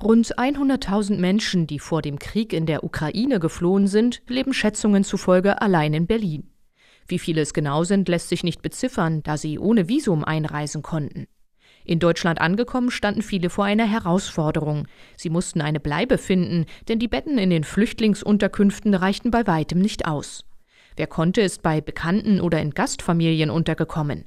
Rund 100.000 Menschen, die vor dem Krieg in der Ukraine geflohen sind, leben Schätzungen zufolge allein in Berlin. Wie viele es genau sind, lässt sich nicht beziffern, da sie ohne Visum einreisen konnten. In Deutschland angekommen standen viele vor einer Herausforderung. Sie mussten eine Bleibe finden, denn die Betten in den Flüchtlingsunterkünften reichten bei weitem nicht aus. Wer konnte, ist bei Bekannten oder in Gastfamilien untergekommen.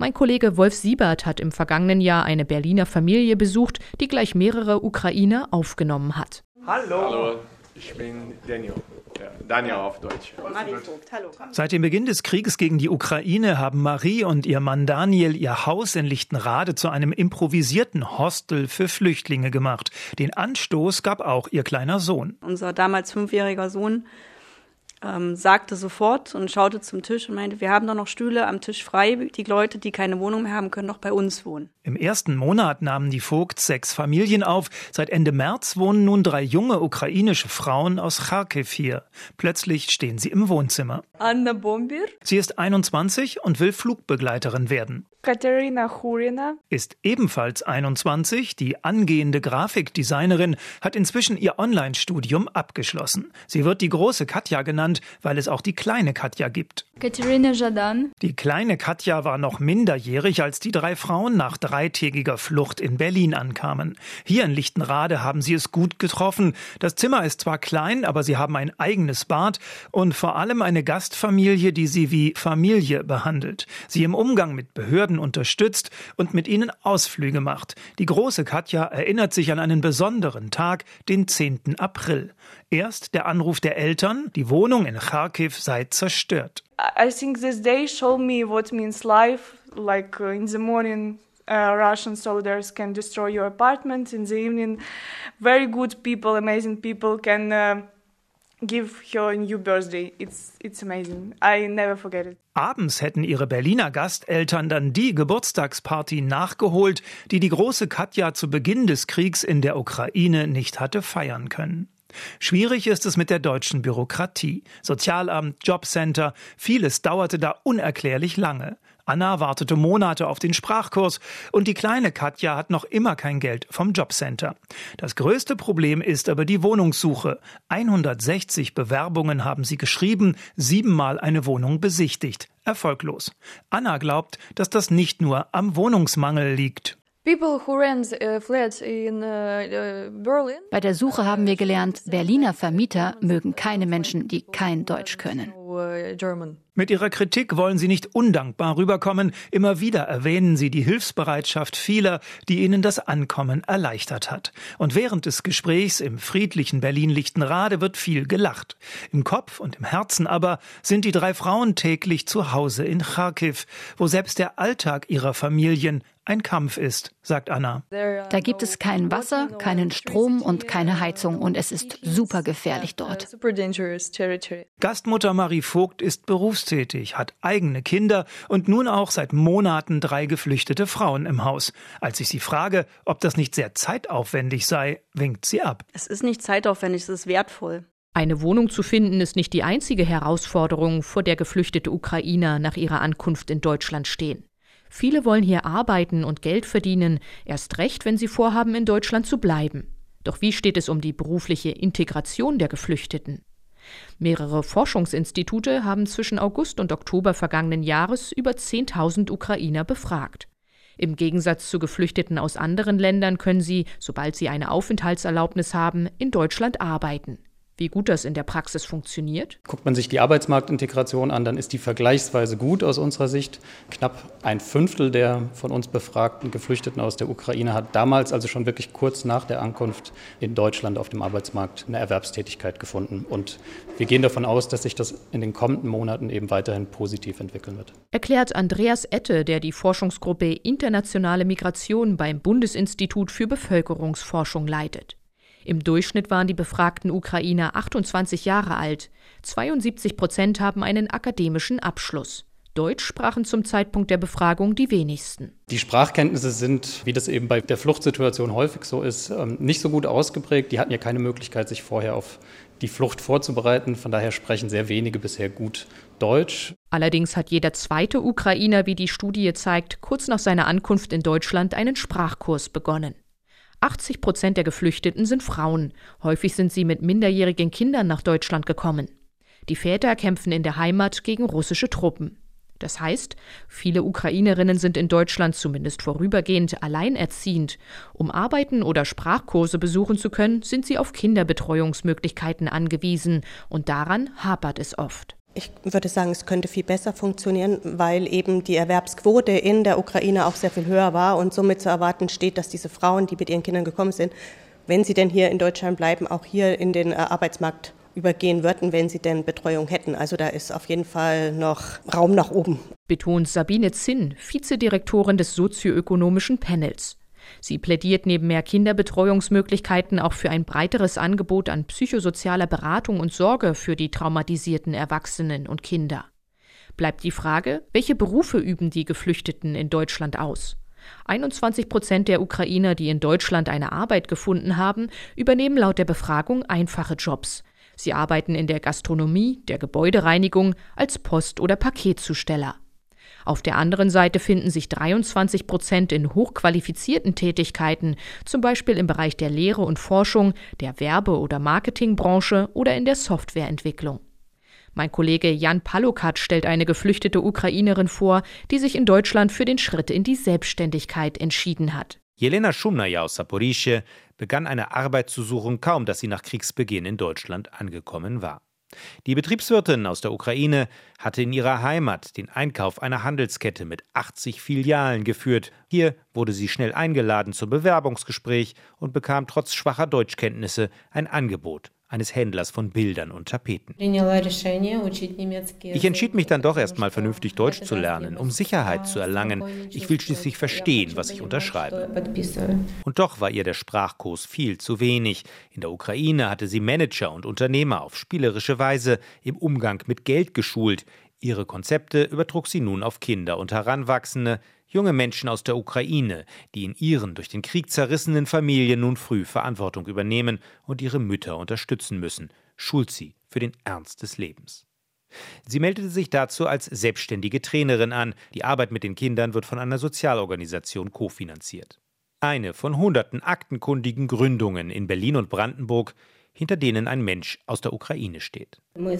Mein Kollege Wolf Siebert hat im vergangenen Jahr eine Berliner Familie besucht, die gleich mehrere Ukrainer aufgenommen hat. Hallo, Hallo ich bin Daniel. Daniel auf Deutsch. Seit dem Beginn des Krieges gegen die Ukraine haben Marie und ihr Mann Daniel ihr Haus in Lichtenrade zu einem improvisierten Hostel für Flüchtlinge gemacht. Den Anstoß gab auch ihr kleiner Sohn. Unser damals fünfjähriger Sohn ähm, sagte sofort und schaute zum Tisch und meinte, wir haben doch noch Stühle am Tisch frei. Die Leute, die keine Wohnung mehr haben, können doch bei uns wohnen. Im ersten Monat nahmen die Vogts sechs Familien auf. Seit Ende März wohnen nun drei junge ukrainische Frauen aus Kharkiv hier. Plötzlich stehen sie im Wohnzimmer. Anna Bombir. Sie ist 21 und will Flugbegleiterin werden. Katerina Churina ist ebenfalls 21. Die angehende Grafikdesignerin hat inzwischen ihr Online-Studium abgeschlossen. Sie wird die große Katja genannt, weil es auch die kleine Katja gibt. Katerina Jadan. Die kleine Katja war noch minderjährig, als die drei Frauen nach dreitägiger Flucht in Berlin ankamen. Hier in Lichtenrade haben sie es gut getroffen. Das Zimmer ist zwar klein, aber sie haben ein eigenes Bad und vor allem eine Gastfamilie, die sie wie Familie behandelt. Sie im Umgang mit Behörden Behörden unterstützt und mit ihnen Ausflüge macht. Die große Katja erinnert sich an einen besonderen Tag, den 10. April. Erst der Anruf der Eltern, die Wohnung in Kharkiv sei zerstört. I think this day showed me what means life, like uh, in the morning Uh, Russian soldiers can destroy your apartment in the evening. Very good people, amazing people can uh, give her a new birthday. It's it's amazing. I never forget it. Abends hätten ihre Berliner Gasteltern dann die Geburtstagsparty nachgeholt, die die große Katja zu Beginn des Kriegs in der Ukraine nicht hatte feiern können. Schwierig ist es mit der deutschen Bürokratie. Sozialamt, Jobcenter, vieles dauerte da unerklärlich lange. Anna wartete Monate auf den Sprachkurs und die kleine Katja hat noch immer kein Geld vom Jobcenter. Das größte Problem ist aber die Wohnungssuche. 160 Bewerbungen haben sie geschrieben, siebenmal eine Wohnung besichtigt. Erfolglos. Anna glaubt, dass das nicht nur am Wohnungsmangel liegt. Uh, uh, Bei der Suche haben wir gelernt, Berliner Vermieter mögen keine Menschen, die kein Deutsch können. Mit ihrer Kritik wollen sie nicht undankbar rüberkommen. Immer wieder erwähnen sie die Hilfsbereitschaft vieler, die ihnen das Ankommen erleichtert hat. Und während des Gesprächs im friedlichen Berlin-Lichtenrade wird viel gelacht. Im Kopf und im Herzen aber sind die drei Frauen täglich zu Hause in Kharkiv, wo selbst der Alltag ihrer Familien ein Kampf ist, sagt Anna. Da gibt es kein Wasser, keinen Strom und keine Heizung und es ist super gefährlich dort. Gastmutter Marie Vogt ist berufstätig, hat eigene Kinder und nun auch seit Monaten drei geflüchtete Frauen im Haus. Als ich sie frage, ob das nicht sehr zeitaufwendig sei, winkt sie ab. Es ist nicht zeitaufwendig, es ist wertvoll. Eine Wohnung zu finden ist nicht die einzige Herausforderung, vor der geflüchtete Ukrainer nach ihrer Ankunft in Deutschland stehen. Viele wollen hier arbeiten und Geld verdienen, erst recht, wenn sie vorhaben, in Deutschland zu bleiben. Doch wie steht es um die berufliche Integration der Geflüchteten? Mehrere Forschungsinstitute haben zwischen August und Oktober vergangenen Jahres über 10.000 Ukrainer befragt. Im Gegensatz zu Geflüchteten aus anderen Ländern können sie, sobald sie eine Aufenthaltserlaubnis haben, in Deutschland arbeiten. Wie gut das in der Praxis funktioniert? Guckt man sich die Arbeitsmarktintegration an, dann ist die vergleichsweise gut aus unserer Sicht. Knapp ein Fünftel der von uns befragten Geflüchteten aus der Ukraine hat damals, also schon wirklich kurz nach der Ankunft in Deutschland auf dem Arbeitsmarkt, eine Erwerbstätigkeit gefunden. Und wir gehen davon aus, dass sich das in den kommenden Monaten eben weiterhin positiv entwickeln wird. Erklärt Andreas Ette, der die Forschungsgruppe Internationale Migration beim Bundesinstitut für Bevölkerungsforschung leitet. Im Durchschnitt waren die befragten Ukrainer 28 Jahre alt. 72 Prozent haben einen akademischen Abschluss. Deutsch sprachen zum Zeitpunkt der Befragung die wenigsten. Die Sprachkenntnisse sind, wie das eben bei der Fluchtsituation häufig so ist, ähm, nicht so gut ausgeprägt. Die hatten ja keine Möglichkeit, sich vorher auf die Flucht vorzubereiten. Von daher sprechen sehr wenige bisher gut Deutsch. Allerdings hat jeder zweite Ukrainer, wie die Studie zeigt, kurz nach seiner Ankunft in Deutschland einen Sprachkurs begonnen. 80 Prozent der Geflüchteten sind Frauen. Häufig sind sie mit minderjährigen Kindern nach Deutschland gekommen. Die Väter kämpfen in der Heimat gegen russische Truppen. Das heißt, viele Ukrainerinnen sind in Deutschland zumindest vorübergehend alleinerziehend. Um arbeiten oder Sprachkurse besuchen zu können, sind sie auf Kinderbetreuungsmöglichkeiten angewiesen, und daran hapert es oft. Ich würde sagen, es könnte viel besser funktionieren, weil eben die Erwerbsquote in der Ukraine auch sehr viel höher war und somit zu erwarten steht, dass diese Frauen, die mit ihren Kindern gekommen sind, wenn sie denn hier in Deutschland bleiben, auch hier in den äh, Arbeitsmarkt übergehen würden, wenn sie denn Betreuung hätten. Also da ist auf jeden Fall noch Raum nach oben. Betont Sabine Zinn, Vizedirektorin des sozioökonomischen Panels. Sie plädiert neben mehr Kinderbetreuungsmöglichkeiten auch für ein breiteres Angebot an psychosozialer Beratung und Sorge für die traumatisierten Erwachsenen und Kinder. Bleibt die Frage, welche Berufe üben die Geflüchteten in Deutschland aus? 21 Prozent der Ukrainer, die in Deutschland eine Arbeit gefunden haben, übernehmen laut der Befragung einfache Jobs. Sie arbeiten in der Gastronomie, der Gebäudereinigung, als Post- oder Paketzusteller. Auf der anderen Seite finden sich 23 Prozent in hochqualifizierten Tätigkeiten, zum Beispiel im Bereich der Lehre und Forschung, der Werbe- oder Marketingbranche oder in der Softwareentwicklung. Mein Kollege Jan Palokat stellt eine geflüchtete Ukrainerin vor, die sich in Deutschland für den Schritt in die Selbstständigkeit entschieden hat. Jelena Schumnaja aus Saporischje begann eine Arbeit zu suchen, kaum dass sie nach Kriegsbeginn in Deutschland angekommen war. Die Betriebswirtin aus der Ukraine hatte in ihrer Heimat den Einkauf einer Handelskette mit 80 Filialen geführt. Hier wurde sie schnell eingeladen zum Bewerbungsgespräch und bekam trotz schwacher Deutschkenntnisse ein Angebot eines Händlers von Bildern und Tapeten. Ich entschied mich dann doch erstmal vernünftig Deutsch zu lernen, um Sicherheit zu erlangen. Ich will schließlich verstehen, was ich unterschreibe. Und doch war ihr der Sprachkurs viel zu wenig. In der Ukraine hatte sie Manager und Unternehmer auf spielerische Weise im Umgang mit Geld geschult. Ihre Konzepte übertrug sie nun auf Kinder und Heranwachsende, Junge Menschen aus der Ukraine, die in ihren durch den Krieg zerrissenen Familien nun früh Verantwortung übernehmen und ihre Mütter unterstützen müssen, schult sie für den Ernst des Lebens. Sie meldete sich dazu als selbstständige Trainerin an. Die Arbeit mit den Kindern wird von einer Sozialorganisation kofinanziert. Eine von hunderten aktenkundigen Gründungen in Berlin und Brandenburg, hinter denen ein Mensch aus der Ukraine steht. Wir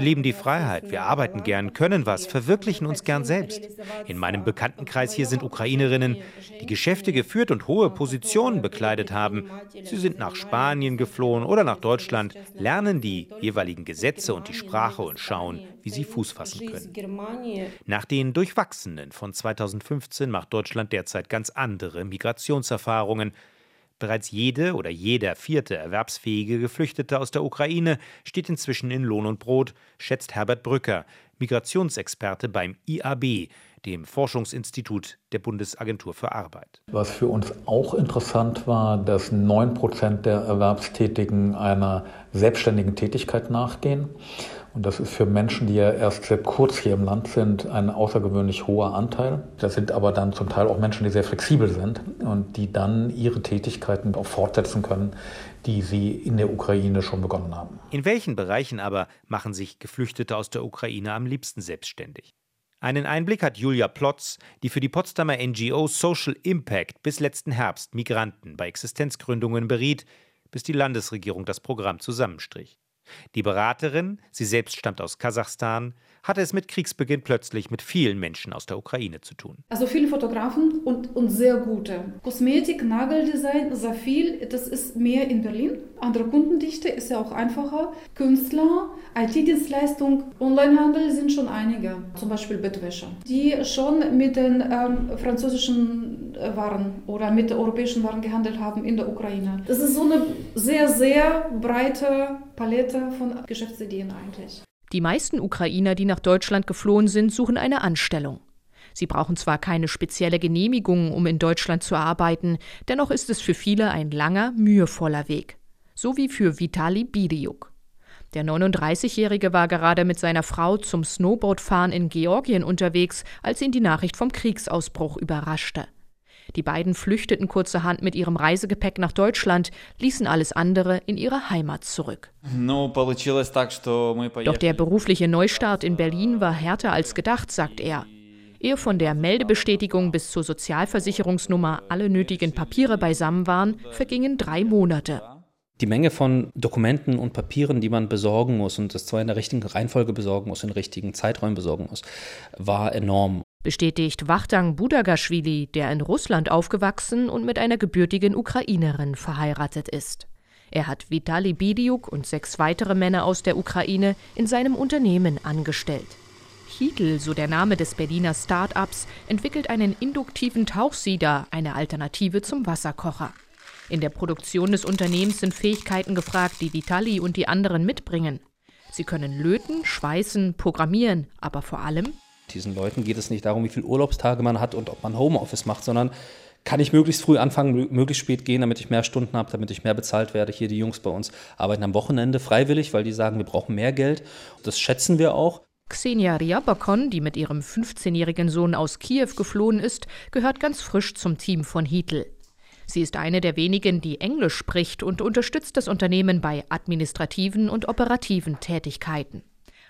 lieben die Freiheit, wir arbeiten gern, können was, verwirklichen uns gern selbst. In meinem Bekanntenkreis hier sind Ukrainerinnen, die Geschäfte geführt und hohe Positionen bekleidet haben. Sie sind nach Spanien geflohen oder nach Deutschland, lernen die jeweiligen Gesetze und die Sprache und schauen, wie sie Fuß fassen können. Nach den Durchwachsenen von 2015 macht Deutschland derzeit ganz andere Migrationserfahrungen. Bereits jede oder jeder vierte erwerbsfähige Geflüchtete aus der Ukraine steht inzwischen in Lohn und Brot, schätzt Herbert Brücker, Migrationsexperte beim IAB, dem Forschungsinstitut der Bundesagentur für Arbeit. Was für uns auch interessant war, dass neun Prozent der Erwerbstätigen einer selbstständigen Tätigkeit nachgehen. Und das ist für Menschen, die ja erst sehr kurz hier im Land sind, ein außergewöhnlich hoher Anteil. Das sind aber dann zum Teil auch Menschen, die sehr flexibel sind und die dann ihre Tätigkeiten auch fortsetzen können, die sie in der Ukraine schon begonnen haben. In welchen Bereichen aber machen sich Geflüchtete aus der Ukraine am liebsten selbstständig? Einen Einblick hat Julia Plotz, die für die Potsdamer NGO Social Impact bis letzten Herbst Migranten bei Existenzgründungen beriet, bis die Landesregierung das Programm zusammenstrich. Die Beraterin, sie selbst stammt aus Kasachstan, hatte es mit Kriegsbeginn plötzlich mit vielen Menschen aus der Ukraine zu tun. Also viele Fotografen und, und sehr gute. Kosmetik, Nageldesign, sehr viel. Das ist mehr in Berlin. Andere Kundendichte ist ja auch einfacher. Künstler, IT-Dienstleistung, Onlinehandel sind schon einige. Zum Beispiel Bettwäsche, die schon mit den ähm, französischen äh, Waren oder mit europäischen Waren gehandelt haben in der Ukraine. Das ist so eine sehr, sehr breite Palette von Geschäftsideen eigentlich. Die meisten Ukrainer, die nach Deutschland geflohen sind, suchen eine Anstellung. Sie brauchen zwar keine spezielle Genehmigung, um in Deutschland zu arbeiten, dennoch ist es für viele ein langer, mühevoller Weg. So wie für Vitali Bidiuk. Der 39-Jährige war gerade mit seiner Frau zum Snowboardfahren in Georgien unterwegs, als ihn die Nachricht vom Kriegsausbruch überraschte. Die beiden flüchteten kurzerhand mit ihrem Reisegepäck nach Deutschland, ließen alles andere in ihre Heimat zurück. Doch der berufliche Neustart in Berlin war härter als gedacht, sagt er. Ehe von der Meldebestätigung bis zur Sozialversicherungsnummer alle nötigen Papiere beisammen waren, vergingen drei Monate. Die Menge von Dokumenten und Papieren, die man besorgen muss und das zwar in der richtigen Reihenfolge besorgen muss, in richtigen Zeiträumen besorgen muss, war enorm. Bestätigt Wachtang Budagashvili, der in Russland aufgewachsen und mit einer gebürtigen Ukrainerin verheiratet ist. Er hat Vitali Bidiuk und sechs weitere Männer aus der Ukraine in seinem Unternehmen angestellt. Hitl, so der Name des Berliner Start-ups, entwickelt einen induktiven Tauchsieder, eine Alternative zum Wasserkocher. In der Produktion des Unternehmens sind Fähigkeiten gefragt, die Vitali und die anderen mitbringen. Sie können löten, schweißen, programmieren, aber vor allem diesen Leuten geht es nicht darum, wie viele Urlaubstage man hat und ob man Homeoffice macht, sondern kann ich möglichst früh anfangen, möglichst spät gehen, damit ich mehr Stunden habe, damit ich mehr bezahlt werde. Hier die Jungs bei uns arbeiten am Wochenende freiwillig, weil die sagen, wir brauchen mehr Geld. Das schätzen wir auch. Xenia Ryabakon, die mit ihrem 15-jährigen Sohn aus Kiew geflohen ist, gehört ganz frisch zum Team von Hitl. Sie ist eine der wenigen, die Englisch spricht und unterstützt das Unternehmen bei administrativen und operativen Tätigkeiten.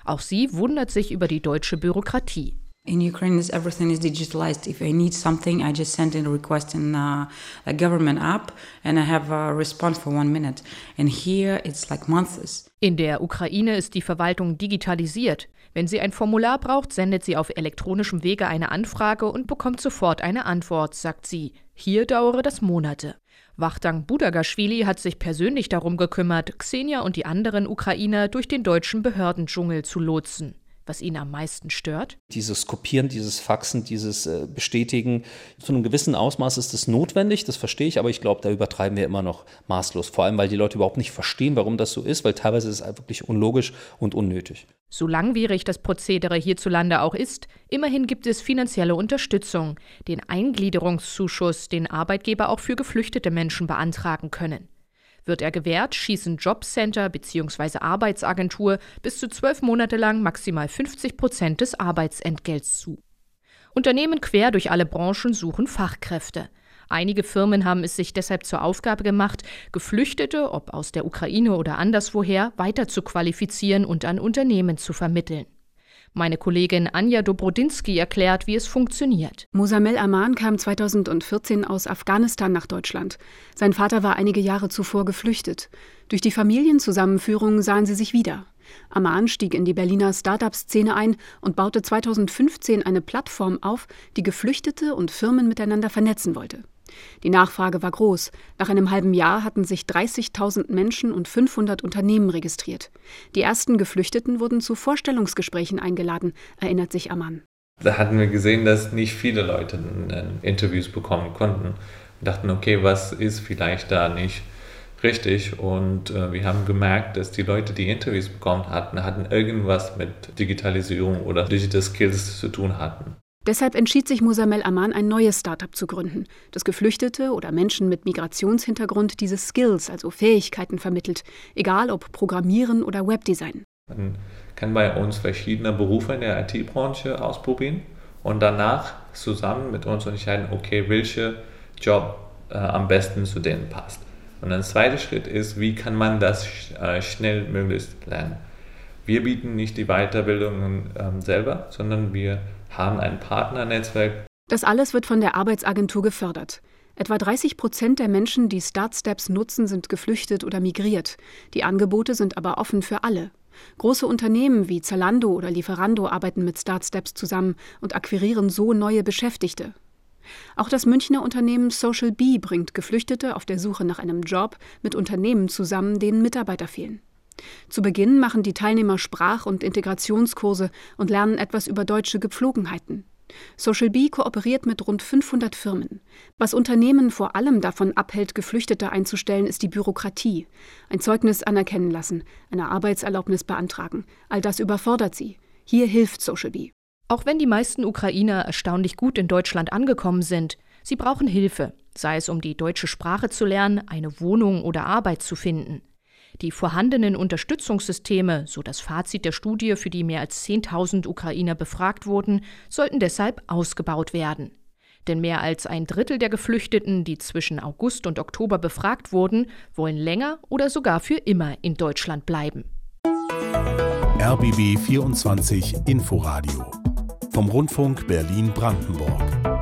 Auch sie wundert sich über die deutsche Bürokratie. In Ukraine, everything is digitalized. If I need something, I just send in a request in a, a government app and I have a response for one minute. And here it's like months. In der Ukraine ist die Verwaltung digitalisiert. Wenn sie ein Formular braucht, sendet sie auf elektronischem Wege eine Anfrage und bekommt sofort eine Antwort, sagt sie. Hier dauere das Monate. Wachtang Budagashvili hat sich persönlich darum gekümmert, Xenia und die anderen Ukrainer durch den deutschen Behördendschungel zu lotsen was ihn am meisten stört? Dieses Kopieren, dieses Faxen, dieses äh, Bestätigen. Zu einem gewissen Ausmaß ist das notwendig, das verstehe ich, aber ich glaube, da übertreiben wir immer noch maßlos. Vor allem, weil die Leute überhaupt nicht verstehen, warum das so ist, weil teilweise ist es wirklich unlogisch und unnötig. So langwierig das Prozedere hierzulande auch ist, immerhin gibt es finanzielle Unterstützung, den Eingliederungszuschuss, den Arbeitgeber auch für geflüchtete Menschen beantragen können. Wird er gewährt, schießen Jobcenter bzw. Arbeitsagentur bis zu zwölf Monate lang maximal 50 Prozent des Arbeitsentgelts zu. Unternehmen quer durch alle Branchen suchen Fachkräfte. Einige Firmen haben es sich deshalb zur Aufgabe gemacht, Geflüchtete, ob aus der Ukraine oder anderswoher, weiter zu qualifizieren und an Unternehmen zu vermitteln. Meine Kollegin Anja Dobrodinsky erklärt, wie es funktioniert. Mosamel Aman kam 2014 aus Afghanistan nach Deutschland. Sein Vater war einige Jahre zuvor geflüchtet. Durch die Familienzusammenführung sahen sie sich wieder. Aman stieg in die Berliner Start-up-Szene ein und baute 2015 eine Plattform auf, die Geflüchtete und Firmen miteinander vernetzen wollte. Die Nachfrage war groß. Nach einem halben Jahr hatten sich 30.000 Menschen und 500 Unternehmen registriert. Die ersten Geflüchteten wurden zu Vorstellungsgesprächen eingeladen, erinnert sich Ammann. Da hatten wir gesehen, dass nicht viele Leute Interviews bekommen konnten. Wir dachten, okay, was ist vielleicht da nicht richtig? Und äh, wir haben gemerkt, dass die Leute, die Interviews bekommen hatten, hatten irgendwas mit Digitalisierung oder Digital Skills zu tun hatten. Deshalb entschied sich Musamel Aman, ein neues Startup zu gründen, das Geflüchtete oder Menschen mit Migrationshintergrund diese Skills, also Fähigkeiten vermittelt, egal ob Programmieren oder Webdesign. Man kann bei uns verschiedene Berufe in der IT-Branche ausprobieren und danach zusammen mit uns entscheiden, okay, welcher Job äh, am besten zu denen passt. Und ein zweiter Schritt ist, wie kann man das äh, schnell möglichst lernen. Wir bieten nicht die Weiterbildungen äh, selber, sondern wir haben ein Partnernetzwerk. Das alles wird von der Arbeitsagentur gefördert. Etwa 30 Prozent der Menschen, die Startsteps nutzen, sind geflüchtet oder migriert. Die Angebote sind aber offen für alle. Große Unternehmen wie Zalando oder Lieferando arbeiten mit Startsteps zusammen und akquirieren so neue Beschäftigte. Auch das Münchner Unternehmen Social Bee bringt Geflüchtete auf der Suche nach einem Job mit Unternehmen zusammen, denen Mitarbeiter fehlen. Zu Beginn machen die Teilnehmer Sprach- und Integrationskurse und lernen etwas über deutsche Gepflogenheiten. Social Bee kooperiert mit rund 500 Firmen. Was Unternehmen vor allem davon abhält, Geflüchtete einzustellen, ist die Bürokratie. Ein Zeugnis anerkennen lassen, eine Arbeitserlaubnis beantragen. All das überfordert sie. Hier hilft Social Bee. Auch wenn die meisten Ukrainer erstaunlich gut in Deutschland angekommen sind, sie brauchen Hilfe, sei es um die deutsche Sprache zu lernen, eine Wohnung oder Arbeit zu finden. Die vorhandenen Unterstützungssysteme, so das Fazit der Studie, für die mehr als 10.000 Ukrainer befragt wurden, sollten deshalb ausgebaut werden. Denn mehr als ein Drittel der Geflüchteten, die zwischen August und Oktober befragt wurden, wollen länger oder sogar für immer in Deutschland bleiben. RBB 24 Inforadio vom Rundfunk Berlin-Brandenburg.